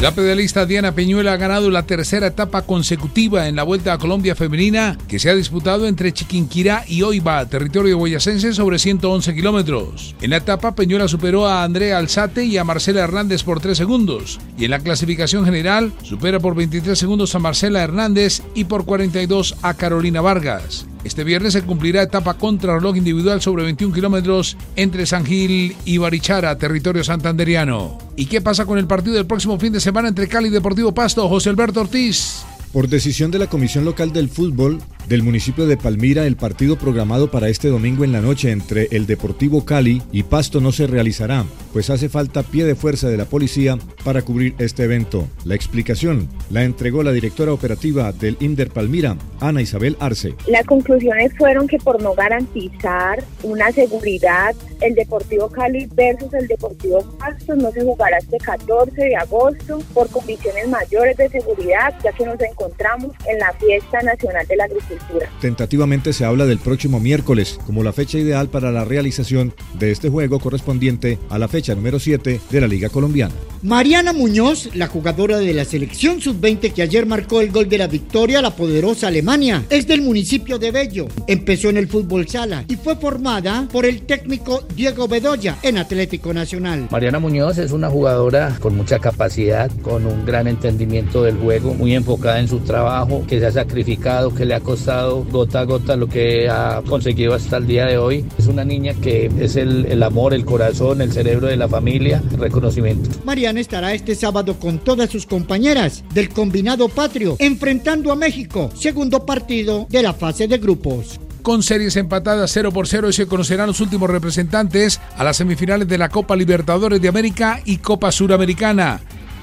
La pedalista Diana Peñuela ha ganado la tercera etapa consecutiva en la Vuelta a Colombia Femenina que se ha disputado entre Chiquinquirá y Oiba, territorio boyacense, sobre 111 kilómetros. En la etapa, Peñuela superó a Andrea Alzate y a Marcela Hernández por 3 segundos. Y en la clasificación general, supera por 23 segundos a Marcela Hernández y por 42 a Carolina Vargas. Este viernes se cumplirá etapa contrarreloj individual sobre 21 kilómetros entre San Gil y Barichara, territorio santanderiano. ¿Y qué pasa con el partido del próximo fin de semana entre Cali y Deportivo Pasto? José Alberto Ortiz. Por decisión de la Comisión Local del Fútbol, del municipio de Palmira, el partido programado para este domingo en la noche entre el Deportivo Cali y Pasto no se realizará, pues hace falta pie de fuerza de la policía para cubrir este evento. La explicación la entregó la directora operativa del INDER Palmira, Ana Isabel Arce. Las conclusiones fueron que por no garantizar una seguridad, el Deportivo Cali versus el Deportivo Pasto no se jugará este 14 de agosto por condiciones mayores de seguridad, ya que nos encontramos en la fiesta nacional de la agricultura Tentativamente se habla del próximo miércoles como la fecha ideal para la realización de este juego correspondiente a la fecha número 7 de la Liga Colombiana. Mariana Muñoz, la jugadora de la selección sub-20 que ayer marcó el gol de la victoria a la poderosa Alemania, es del municipio de Bello. Empezó en el fútbol sala y fue formada por el técnico Diego Bedoya en Atlético Nacional. Mariana Muñoz es una jugadora con mucha capacidad, con un gran entendimiento del juego, muy enfocada en su trabajo, que se ha sacrificado, que le ha costado gota a gota lo que ha conseguido hasta el día de hoy. Es una niña que es el, el amor, el corazón, el cerebro de la familia, reconocimiento. Mariana estará este sábado con todas sus compañeras del combinado patrio enfrentando a México, segundo partido de la fase de grupos con series empatadas 0 por 0 y se conocerán los últimos representantes a las semifinales de la Copa Libertadores de América y Copa Suramericana.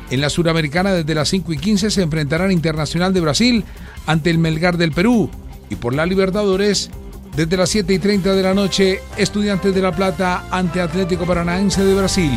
En la Suramericana desde las 5 y 15 se enfrentarán Internacional de Brasil ante el Melgar del Perú y por la Libertadores desde las 7 y 30 de la noche Estudiantes de La Plata ante Atlético Paranaense de Brasil.